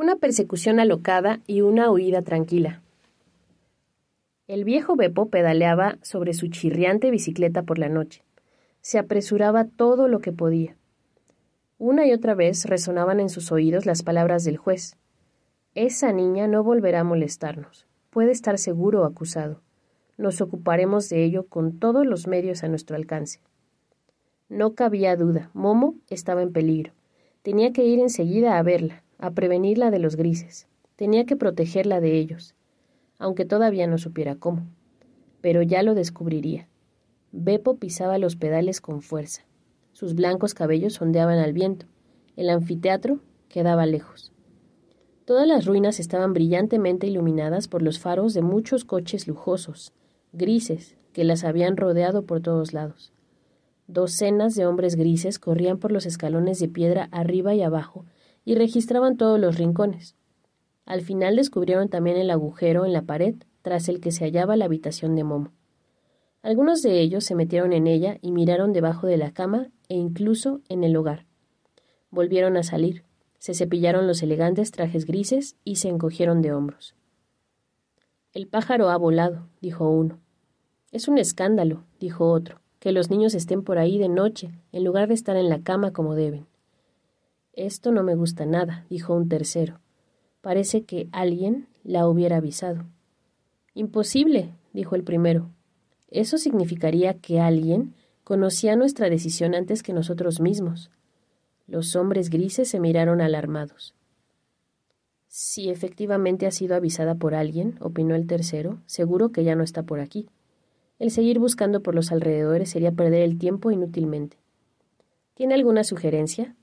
una persecución alocada y una huida tranquila. El viejo Beppo pedaleaba sobre su chirriante bicicleta por la noche. Se apresuraba todo lo que podía. Una y otra vez resonaban en sus oídos las palabras del juez. Esa niña no volverá a molestarnos. Puede estar seguro acusado. Nos ocuparemos de ello con todos los medios a nuestro alcance. No cabía duda, Momo estaba en peligro. Tenía que ir enseguida a verla, a prevenirla de los grises. Tenía que protegerla de ellos, aunque todavía no supiera cómo. Pero ya lo descubriría. Beppo pisaba los pedales con fuerza. Sus blancos cabellos ondeaban al viento. El anfiteatro quedaba lejos. Todas las ruinas estaban brillantemente iluminadas por los faros de muchos coches lujosos, grises, que las habían rodeado por todos lados. Docenas de hombres grises corrían por los escalones de piedra arriba y abajo, y registraban todos los rincones. Al final descubrieron también el agujero en la pared tras el que se hallaba la habitación de Momo. Algunos de ellos se metieron en ella y miraron debajo de la cama e incluso en el hogar. Volvieron a salir, se cepillaron los elegantes trajes grises y se encogieron de hombros. El pájaro ha volado, dijo uno. Es un escándalo, dijo otro, que los niños estén por ahí de noche, en lugar de estar en la cama como deben. Esto no me gusta nada, dijo un tercero. Parece que alguien la hubiera avisado. Imposible, dijo el primero. Eso significaría que alguien conocía nuestra decisión antes que nosotros mismos. Los hombres grises se miraron alarmados. Si efectivamente ha sido avisada por alguien, opinó el tercero, seguro que ya no está por aquí. El seguir buscando por los alrededores sería perder el tiempo inútilmente. ¿Tiene alguna sugerencia?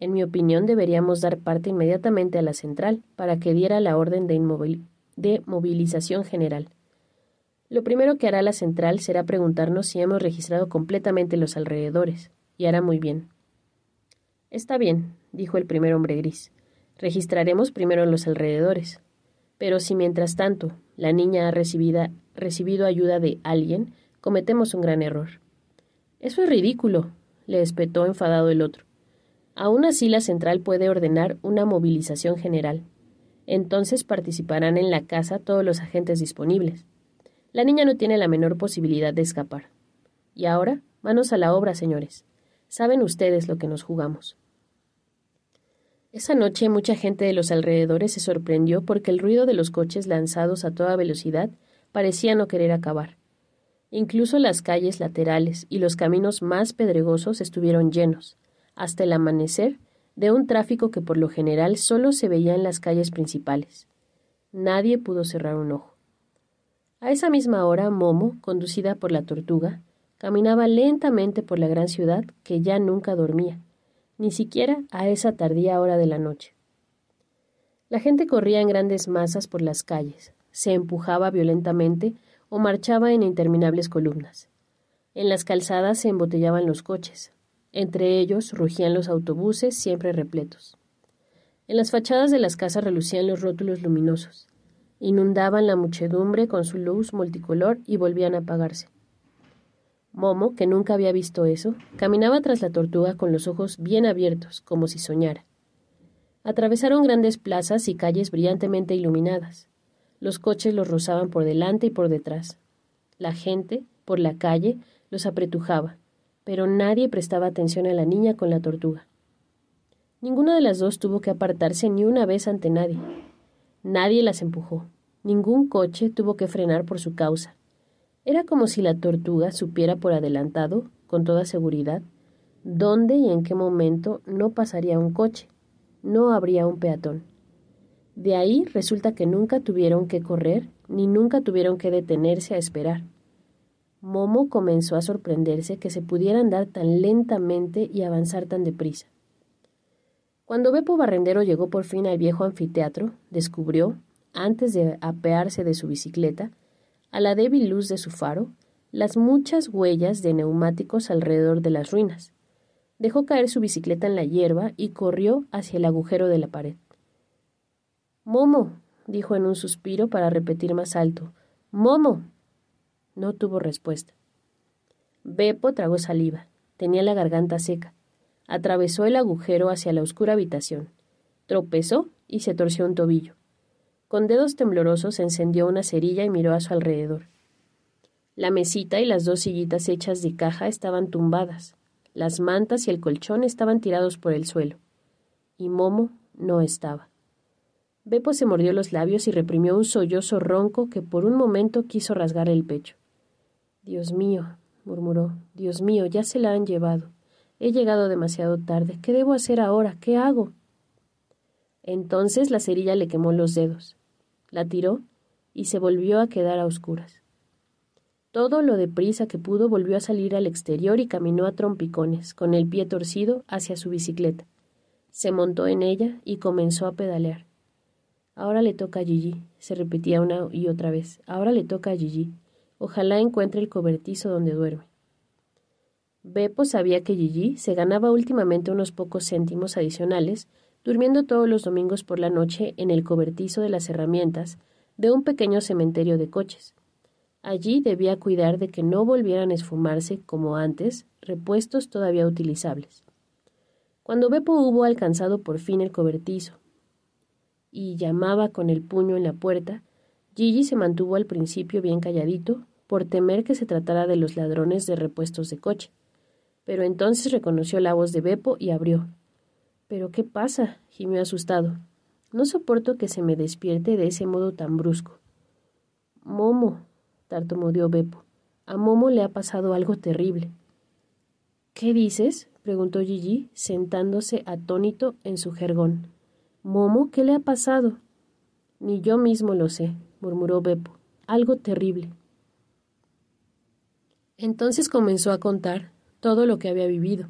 En mi opinión, deberíamos dar parte inmediatamente a la central para que diera la orden de, movilización general. Lo primero que hará la central será preguntarnos si hemos registrado completamente los alrededores, y hará muy bien. Está bien, dijo el primer hombre gris. Registraremos primero los alrededores. Pero si mientras tanto la niña ha recibido ayuda de alguien, cometemos un gran error. Eso es ridículo, le espetó enfadado el otro. Aún así, la central puede ordenar una movilización general. Entonces participarán en la casa todos los agentes disponibles. La niña no tiene la menor posibilidad de escapar. Y ahora, manos a la obra, señores. Saben ustedes lo que nos jugamos. Esa noche mucha gente de los alrededores se sorprendió porque el ruido de los coches lanzados a toda velocidad parecía no querer acabar. Incluso las calles laterales y los caminos más pedregosos estuvieron llenos, hasta el amanecer de un tráfico que por lo general solo se veía en las calles principales. Nadie pudo cerrar un ojo. A esa misma hora, Momo, conducida por la tortuga, caminaba lentamente por la gran ciudad que ya nunca dormía, ni siquiera a esa tardía hora de la noche. La gente corría en grandes masas por las calles, se empujaba violentamente o marchaba en interminables columnas. En las calzadas se embotellaban los coches, entre ellos rugían los autobuses siempre repletos. En las fachadas de las casas relucían los rótulos luminosos. Inundaban la muchedumbre con su luz multicolor y volvían a apagarse. Momo, que nunca había visto eso, caminaba tras la tortuga con los ojos bien abiertos, como si soñara. Atravesaron grandes plazas y calles brillantemente iluminadas. Los coches los rozaban por delante y por detrás. La gente, por la calle, los apretujaba, pero nadie prestaba atención a la niña con la tortuga. Ninguna de las dos tuvo que apartarse ni una vez ante nadie. Nadie las empujó. Ningún coche tuvo que frenar por su causa. Era como si la tortuga supiera por adelantado, con toda seguridad, dónde y en qué momento no pasaría un coche, no habría un peatón. De ahí resulta que nunca tuvieron que correr ni nunca tuvieron que detenerse a esperar. Momo comenzó a sorprenderse que se pudiera andar tan lentamente y avanzar tan deprisa. Cuando Bepo Barrendero llegó por fin al viejo anfiteatro, descubrió, antes de apearse de su bicicleta, a la débil luz de su faro, las muchas huellas de neumáticos alrededor de las ruinas. Dejó caer su bicicleta en la hierba y corrió hacia el agujero de la pared. Momo, dijo en un suspiro para repetir más alto. Momo. No tuvo respuesta. Beppo tragó saliva. Tenía la garganta seca. Atravesó el agujero hacia la oscura habitación. Tropezó y se torció un tobillo. Con dedos temblorosos encendió una cerilla y miró a su alrededor. La mesita y las dos sillitas hechas de caja estaban tumbadas. Las mantas y el colchón estaban tirados por el suelo. Y Momo no estaba. Beppo se mordió los labios y reprimió un sollozo ronco que por un momento quiso rasgar el pecho. Dios mío, murmuró, Dios mío, ya se la han llevado. He llegado demasiado tarde. ¿Qué debo hacer ahora? ¿Qué hago? Entonces la cerilla le quemó los dedos la tiró y se volvió a quedar a oscuras. Todo lo deprisa que pudo volvió a salir al exterior y caminó a trompicones, con el pie torcido, hacia su bicicleta. Se montó en ella y comenzó a pedalear. Ahora le toca a Gigi, se repetía una y otra vez. Ahora le toca a Gigi. Ojalá encuentre el cobertizo donde duerme. Beppo sabía que Gigi se ganaba últimamente unos pocos céntimos adicionales durmiendo todos los domingos por la noche en el cobertizo de las herramientas de un pequeño cementerio de coches. Allí debía cuidar de que no volvieran a esfumarse, como antes, repuestos todavía utilizables. Cuando Beppo hubo alcanzado por fin el cobertizo y llamaba con el puño en la puerta, Gigi se mantuvo al principio bien calladito, por temer que se tratara de los ladrones de repuestos de coche. Pero entonces reconoció la voz de Beppo y abrió, ¿Pero qué pasa? gimió asustado. No soporto que se me despierte de ese modo tan brusco. Momo, tartamudeó Beppo. A Momo le ha pasado algo terrible. ¿Qué dices? preguntó Gigi, sentándose atónito en su jergón. Momo, ¿qué le ha pasado? Ni yo mismo lo sé, murmuró Beppo. Algo terrible. Entonces comenzó a contar todo lo que había vivido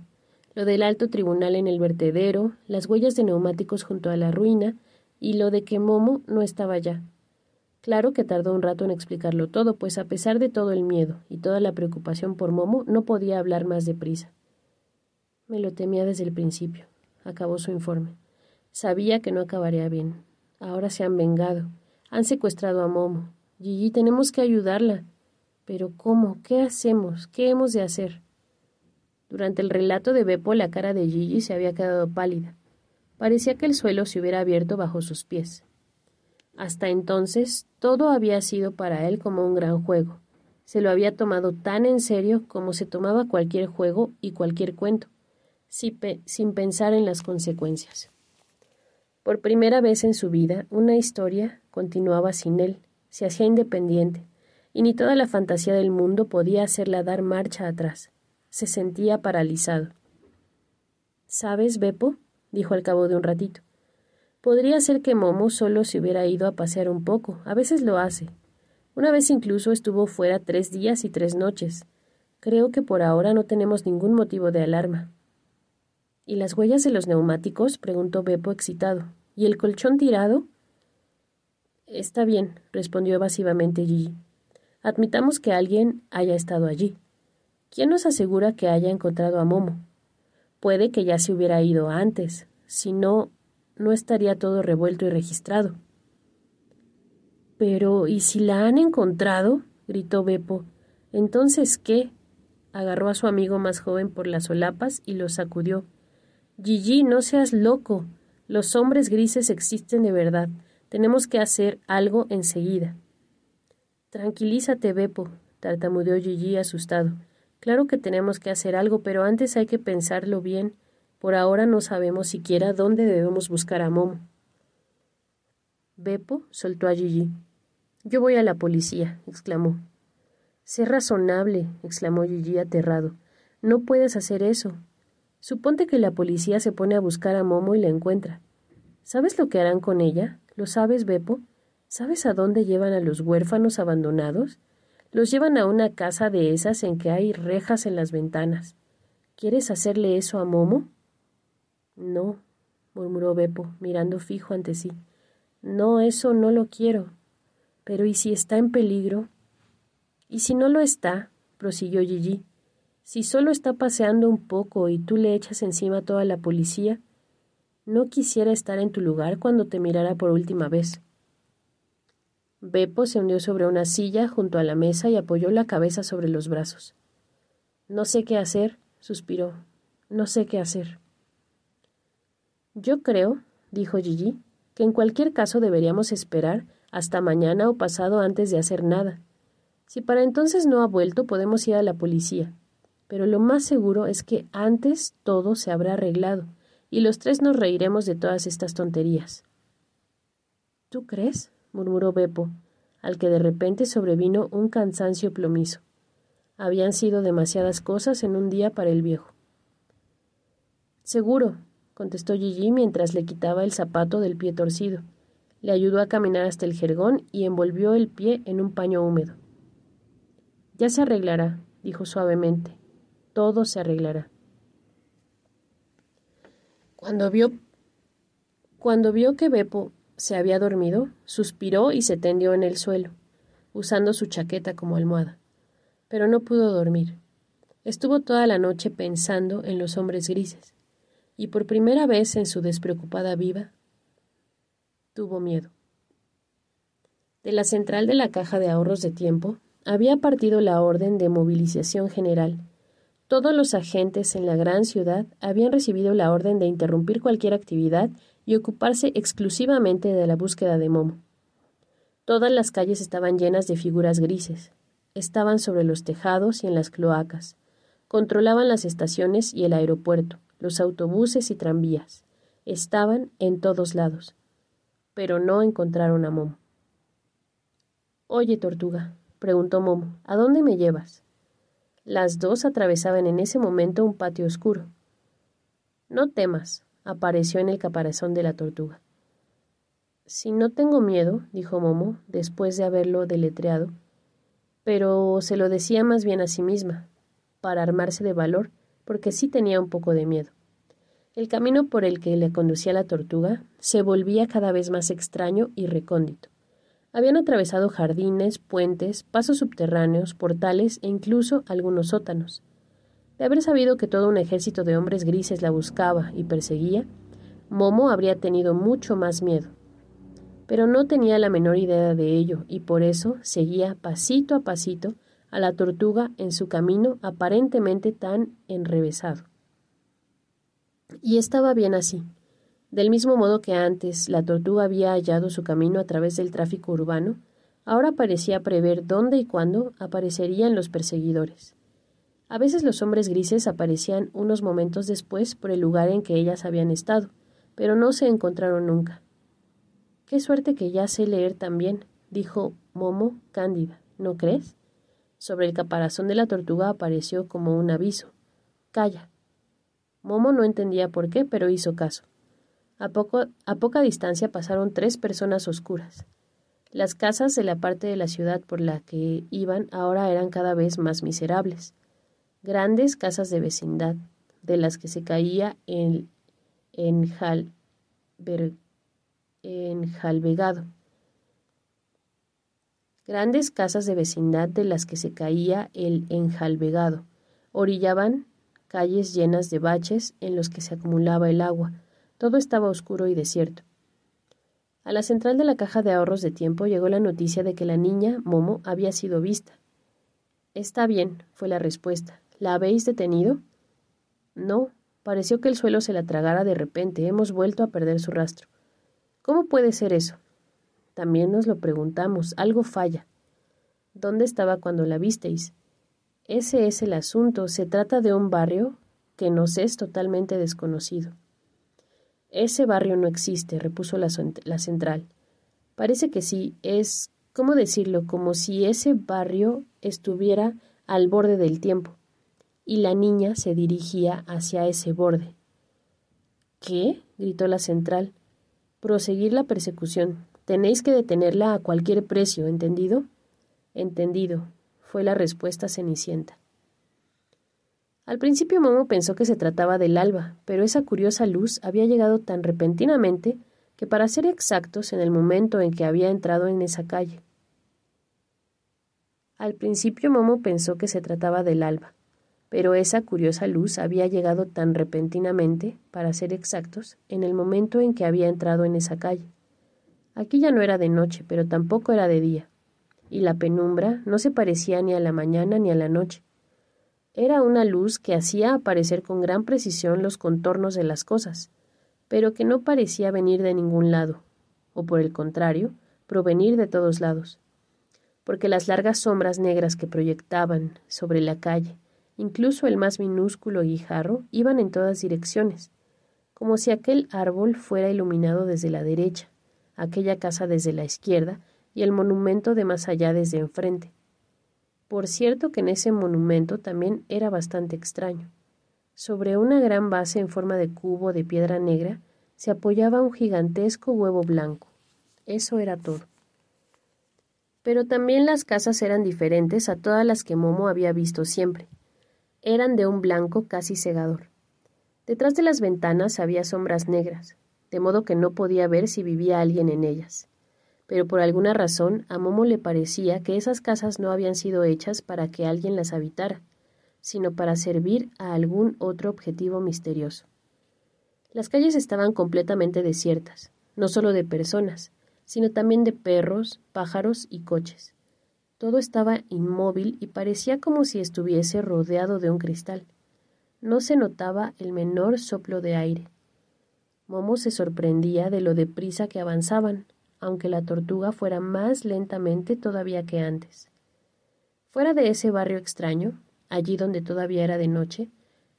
lo del alto tribunal en el vertedero, las huellas de neumáticos junto a la ruina y lo de que Momo no estaba ya. Claro que tardó un rato en explicarlo todo, pues a pesar de todo el miedo y toda la preocupación por Momo, no podía hablar más deprisa. Me lo temía desde el principio, acabó su informe. Sabía que no acabaría bien. Ahora se han vengado. Han secuestrado a Momo. Gigi, tenemos que ayudarla. Pero ¿cómo? ¿Qué hacemos? ¿Qué hemos de hacer? Durante el relato de Beppo la cara de Gigi se había quedado pálida. Parecía que el suelo se hubiera abierto bajo sus pies. Hasta entonces todo había sido para él como un gran juego. Se lo había tomado tan en serio como se tomaba cualquier juego y cualquier cuento, sin pensar en las consecuencias. Por primera vez en su vida, una historia continuaba sin él, se hacía independiente, y ni toda la fantasía del mundo podía hacerla dar marcha atrás se sentía paralizado. ¿Sabes, Beppo? dijo al cabo de un ratito. Podría ser que Momo solo se hubiera ido a pasear un poco. A veces lo hace. Una vez incluso estuvo fuera tres días y tres noches. Creo que por ahora no tenemos ningún motivo de alarma. ¿Y las huellas de los neumáticos? preguntó Beppo excitado. ¿Y el colchón tirado? Está bien, respondió evasivamente Gigi. Admitamos que alguien haya estado allí. ¿Quién nos asegura que haya encontrado a Momo? Puede que ya se hubiera ido antes, si no, no estaría todo revuelto y registrado. Pero, ¿y si la han encontrado? gritó Beppo. ¿Entonces qué? Agarró a su amigo más joven por las solapas y lo sacudió. Gigi, no seas loco. Los hombres grises existen de verdad. Tenemos que hacer algo enseguida. Tranquilízate, Beppo, tartamudeó Gigi asustado. Claro que tenemos que hacer algo, pero antes hay que pensarlo bien. Por ahora no sabemos siquiera dónde debemos buscar a Momo. Beppo soltó a Gigi. Yo voy a la policía, exclamó. Sé razonable, exclamó Gigi aterrado. No puedes hacer eso. Suponte que la policía se pone a buscar a Momo y la encuentra. ¿Sabes lo que harán con ella? ¿Lo sabes, Beppo? ¿Sabes a dónde llevan a los huérfanos abandonados? Los llevan a una casa de esas en que hay rejas en las ventanas. ¿Quieres hacerle eso a Momo? No, murmuró Beppo, mirando fijo ante sí. No, eso no lo quiero. Pero ¿y si está en peligro? ¿Y si no lo está? prosiguió Gigi. Si solo está paseando un poco y tú le echas encima toda la policía, no quisiera estar en tu lugar cuando te mirara por última vez. Beppo se hundió sobre una silla junto a la mesa y apoyó la cabeza sobre los brazos. No sé qué hacer, suspiró. No sé qué hacer. Yo creo, dijo Gigi, que en cualquier caso deberíamos esperar hasta mañana o pasado antes de hacer nada. Si para entonces no ha vuelto, podemos ir a la policía. Pero lo más seguro es que antes todo se habrá arreglado, y los tres nos reiremos de todas estas tonterías. ¿Tú crees? Murmuró Beppo, al que de repente sobrevino un cansancio plomizo. Habían sido demasiadas cosas en un día para el viejo. Seguro, contestó Gigi mientras le quitaba el zapato del pie torcido. Le ayudó a caminar hasta el jergón y envolvió el pie en un paño húmedo. Ya se arreglará, dijo suavemente. Todo se arreglará. Cuando vio cuando vio que Beppo se había dormido, suspiró y se tendió en el suelo, usando su chaqueta como almohada. Pero no pudo dormir. Estuvo toda la noche pensando en los hombres grises, y por primera vez en su despreocupada vida tuvo miedo. De la central de la caja de ahorros de tiempo había partido la orden de movilización general. Todos los agentes en la gran ciudad habían recibido la orden de interrumpir cualquier actividad y ocuparse exclusivamente de la búsqueda de Momo. Todas las calles estaban llenas de figuras grises. Estaban sobre los tejados y en las cloacas. Controlaban las estaciones y el aeropuerto los autobuses y tranvías. Estaban en todos lados. Pero no encontraron a Momo. Oye, tortuga, preguntó Momo, ¿a dónde me llevas? Las dos atravesaban en ese momento un patio oscuro. No temas, apareció en el caparazón de la tortuga. Si no tengo miedo, dijo Momo, después de haberlo deletreado, pero se lo decía más bien a sí misma, para armarse de valor porque sí tenía un poco de miedo. El camino por el que le conducía la tortuga se volvía cada vez más extraño y recóndito. Habían atravesado jardines, puentes, pasos subterráneos, portales e incluso algunos sótanos. De haber sabido que todo un ejército de hombres grises la buscaba y perseguía, Momo habría tenido mucho más miedo. Pero no tenía la menor idea de ello y por eso seguía pasito a pasito a la tortuga en su camino aparentemente tan enrevesado. Y estaba bien así. Del mismo modo que antes la tortuga había hallado su camino a través del tráfico urbano, ahora parecía prever dónde y cuándo aparecerían los perseguidores. A veces los hombres grises aparecían unos momentos después por el lugar en que ellas habían estado, pero no se encontraron nunca. Qué suerte que ya sé leer también, dijo Momo cándida, ¿no crees? Sobre el caparazón de la tortuga apareció como un aviso. Calla. Momo no entendía por qué, pero hizo caso. A, poco, a poca distancia pasaron tres personas oscuras. Las casas de la parte de la ciudad por la que iban ahora eran cada vez más miserables. Grandes casas de vecindad, de las que se caía el enjalbegado. Grandes casas de vecindad de las que se caía el enjalbegado orillaban calles llenas de baches en los que se acumulaba el agua. Todo estaba oscuro y desierto. A la central de la caja de ahorros de tiempo llegó la noticia de que la niña, Momo, había sido vista. Está bien, fue la respuesta. ¿La habéis detenido? No, pareció que el suelo se la tragara de repente. Hemos vuelto a perder su rastro. ¿Cómo puede ser eso? También nos lo preguntamos. Algo falla. ¿Dónde estaba cuando la visteis? Ese es el asunto. Se trata de un barrio que nos es totalmente desconocido. Ese barrio no existe, repuso la, la central. Parece que sí, es, ¿cómo decirlo? Como si ese barrio estuviera al borde del tiempo, y la niña se dirigía hacia ese borde. ¿Qué? gritó la central. Proseguir la persecución. Tenéis que detenerla a cualquier precio, ¿entendido? Entendido, fue la respuesta cenicienta. Al principio Momo pensó que se trataba del alba, pero esa curiosa luz había llegado tan repentinamente que para ser exactos en el momento en que había entrado en esa calle. Al principio Momo pensó que se trataba del alba, pero esa curiosa luz había llegado tan repentinamente, para ser exactos, en el momento en que había entrado en esa calle. Aquí ya no era de noche, pero tampoco era de día, y la penumbra no se parecía ni a la mañana ni a la noche. Era una luz que hacía aparecer con gran precisión los contornos de las cosas, pero que no parecía venir de ningún lado, o por el contrario, provenir de todos lados, porque las largas sombras negras que proyectaban sobre la calle, incluso el más minúsculo guijarro, iban en todas direcciones, como si aquel árbol fuera iluminado desde la derecha, aquella casa desde la izquierda y el monumento de más allá desde enfrente. Por cierto que en ese monumento también era bastante extraño. Sobre una gran base en forma de cubo de piedra negra se apoyaba un gigantesco huevo blanco. Eso era todo. Pero también las casas eran diferentes a todas las que Momo había visto siempre. Eran de un blanco casi cegador. Detrás de las ventanas había sombras negras, de modo que no podía ver si vivía alguien en ellas. Pero por alguna razón a Momo le parecía que esas casas no habían sido hechas para que alguien las habitara, sino para servir a algún otro objetivo misterioso. Las calles estaban completamente desiertas, no solo de personas, sino también de perros, pájaros y coches. Todo estaba inmóvil y parecía como si estuviese rodeado de un cristal. No se notaba el menor soplo de aire. Momo se sorprendía de lo deprisa que avanzaban, aunque la tortuga fuera más lentamente todavía que antes. Fuera de ese barrio extraño, allí donde todavía era de noche,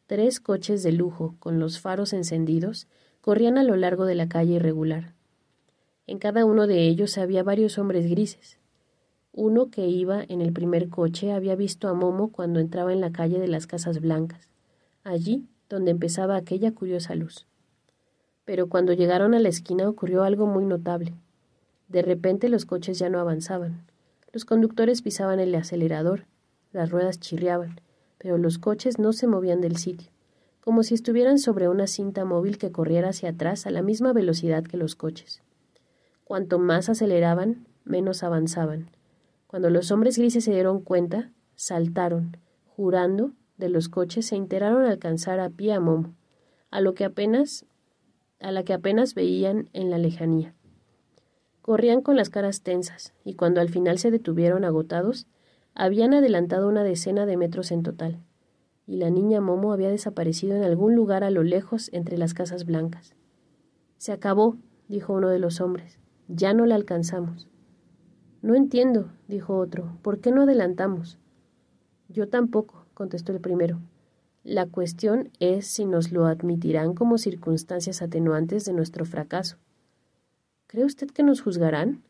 tres coches de lujo, con los faros encendidos, corrían a lo largo de la calle irregular. En cada uno de ellos había varios hombres grises. Uno que iba en el primer coche había visto a Momo cuando entraba en la calle de las Casas Blancas, allí donde empezaba aquella curiosa luz. Pero cuando llegaron a la esquina ocurrió algo muy notable. De repente los coches ya no avanzaban. Los conductores pisaban el acelerador las ruedas chirriaban, pero los coches no se movían del sitio, como si estuvieran sobre una cinta móvil que corriera hacia atrás a la misma velocidad que los coches. Cuanto más aceleraban, menos avanzaban. Cuando los hombres grises se dieron cuenta, saltaron, jurando, de los coches e intentaron alcanzar a pie a Momo, a lo que apenas a la que apenas veían en la lejanía. Corrían con las caras tensas, y cuando al final se detuvieron agotados, habían adelantado una decena de metros en total, y la niña Momo había desaparecido en algún lugar a lo lejos entre las casas blancas. Se acabó, dijo uno de los hombres. Ya no la alcanzamos. No entiendo, dijo otro. ¿Por qué no adelantamos? Yo tampoco, contestó el primero. La cuestión es si nos lo admitirán como circunstancias atenuantes de nuestro fracaso. ¿Cree usted que nos juzgarán?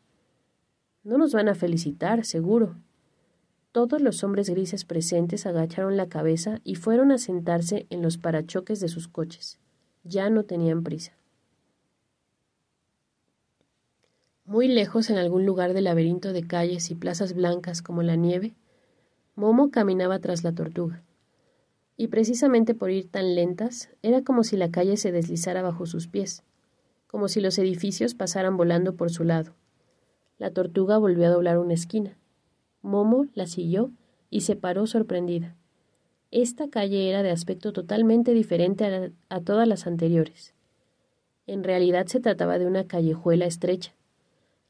No nos van a felicitar, seguro, todos los hombres grises presentes agacharon la cabeza y fueron a sentarse en los parachoques de sus coches. Ya no tenían prisa. Muy lejos, en algún lugar del laberinto de calles y plazas blancas como la nieve, Momo caminaba tras la tortuga. Y precisamente por ir tan lentas, era como si la calle se deslizara bajo sus pies, como si los edificios pasaran volando por su lado. La tortuga volvió a doblar una esquina. Momo la siguió y se paró sorprendida. Esta calle era de aspecto totalmente diferente a, todas las anteriores. En realidad se trataba de una callejuela estrecha.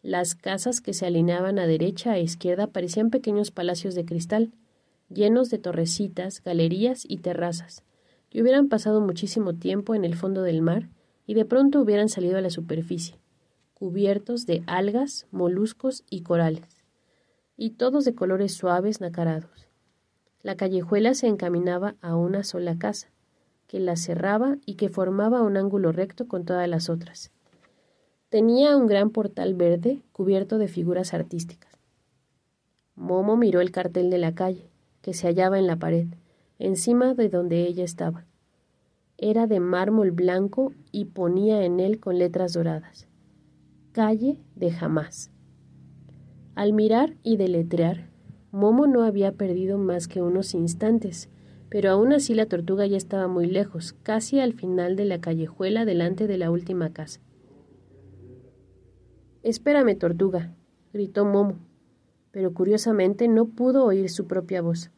Las casas que se alineaban a derecha e izquierda parecían pequeños palacios de cristal, llenos de torrecitas, galerías y terrazas, que hubieran pasado muchísimo tiempo en el fondo del mar y de pronto hubieran salido a la superficie, cubiertos de algas, moluscos y corales y todos de colores suaves nacarados. La callejuela se encaminaba a una sola casa, que la cerraba y que formaba un ángulo recto con todas las otras. Tenía un gran portal verde cubierto de figuras artísticas. Momo miró el cartel de la calle, que se hallaba en la pared, encima de donde ella estaba. Era de mármol blanco y ponía en él con letras doradas. Calle de jamás. Al mirar y deletrear, Momo no había perdido más que unos instantes, pero aún así la tortuga ya estaba muy lejos, casi al final de la callejuela delante de la última casa. Espérame, tortuga, gritó Momo, pero curiosamente no pudo oír su propia voz.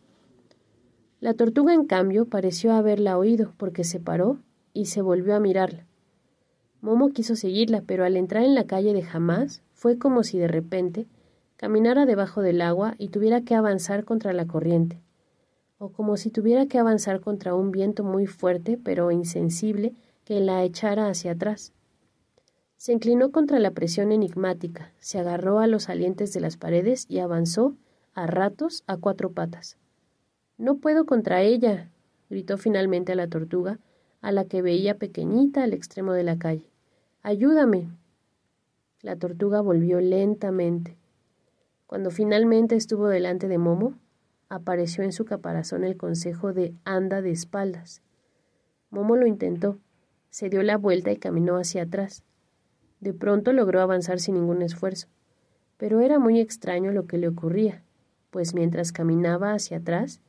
La tortuga, en cambio, pareció haberla oído, porque se paró y se volvió a mirarla. Momo quiso seguirla, pero al entrar en la calle de Jamás fue como si de repente caminara debajo del agua y tuviera que avanzar contra la corriente, o como si tuviera que avanzar contra un viento muy fuerte pero insensible que la echara hacia atrás. Se inclinó contra la presión enigmática, se agarró a los salientes de las paredes y avanzó, a ratos, a cuatro patas. No puedo contra ella, gritó finalmente a la tortuga, a la que veía pequeñita al extremo de la calle. Ayúdame. La tortuga volvió lentamente. Cuando finalmente estuvo delante de Momo, apareció en su caparazón el consejo de anda de espaldas. Momo lo intentó, se dio la vuelta y caminó hacia atrás. De pronto logró avanzar sin ningún esfuerzo, pero era muy extraño lo que le ocurría, pues mientras caminaba hacia atrás,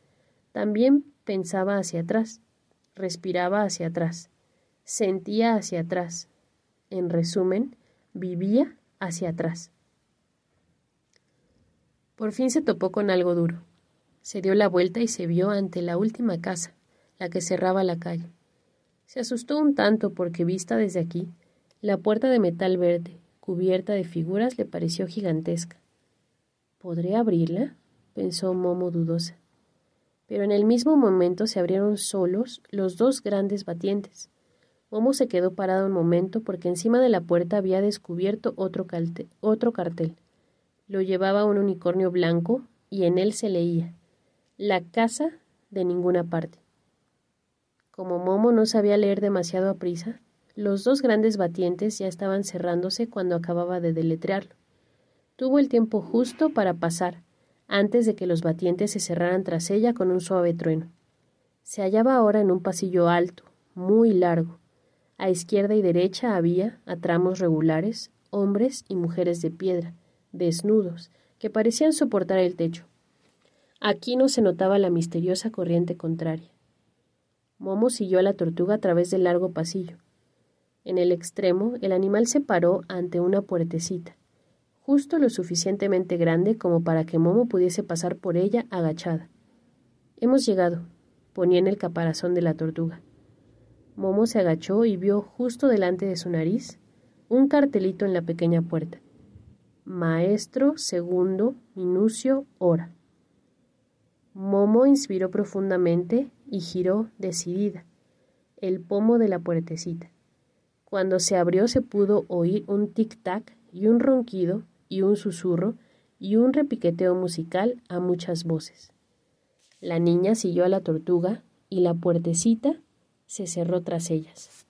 también pensaba hacia atrás, respiraba hacia atrás, sentía hacia atrás. En resumen, vivía hacia atrás. Por fin se topó con algo duro. Se dio la vuelta y se vio ante la última casa, la que cerraba la calle. Se asustó un tanto porque vista desde aquí, la puerta de metal verde, cubierta de figuras, le pareció gigantesca. ¿Podré abrirla? pensó Momo dudosa. Pero en el mismo momento se abrieron solos los dos grandes batientes. Momo se quedó parado un momento porque encima de la puerta había descubierto otro, otro cartel. Lo llevaba un unicornio blanco y en él se leía La casa de ninguna parte. Como Momo no sabía leer demasiado a prisa, los dos grandes batientes ya estaban cerrándose cuando acababa de deletrearlo. Tuvo el tiempo justo para pasar, antes de que los batientes se cerraran tras ella con un suave trueno. Se hallaba ahora en un pasillo alto, muy largo. A izquierda y derecha había, a tramos regulares, hombres y mujeres de piedra, desnudos, que parecían soportar el techo. Aquí no se notaba la misteriosa corriente contraria. Momo siguió a la tortuga a través del largo pasillo. En el extremo, el animal se paró ante una puertecita, justo lo suficientemente grande como para que Momo pudiese pasar por ella agachada. Hemos llegado, ponía en el caparazón de la tortuga. Momo se agachó y vio justo delante de su nariz un cartelito en la pequeña puerta. Maestro segundo Minucio Hora. Momo inspiró profundamente y giró decidida el pomo de la puertecita. Cuando se abrió se pudo oír un tic-tac y un ronquido y un susurro y un repiqueteo musical a muchas voces. La niña siguió a la tortuga y la puertecita se cerró tras ellas.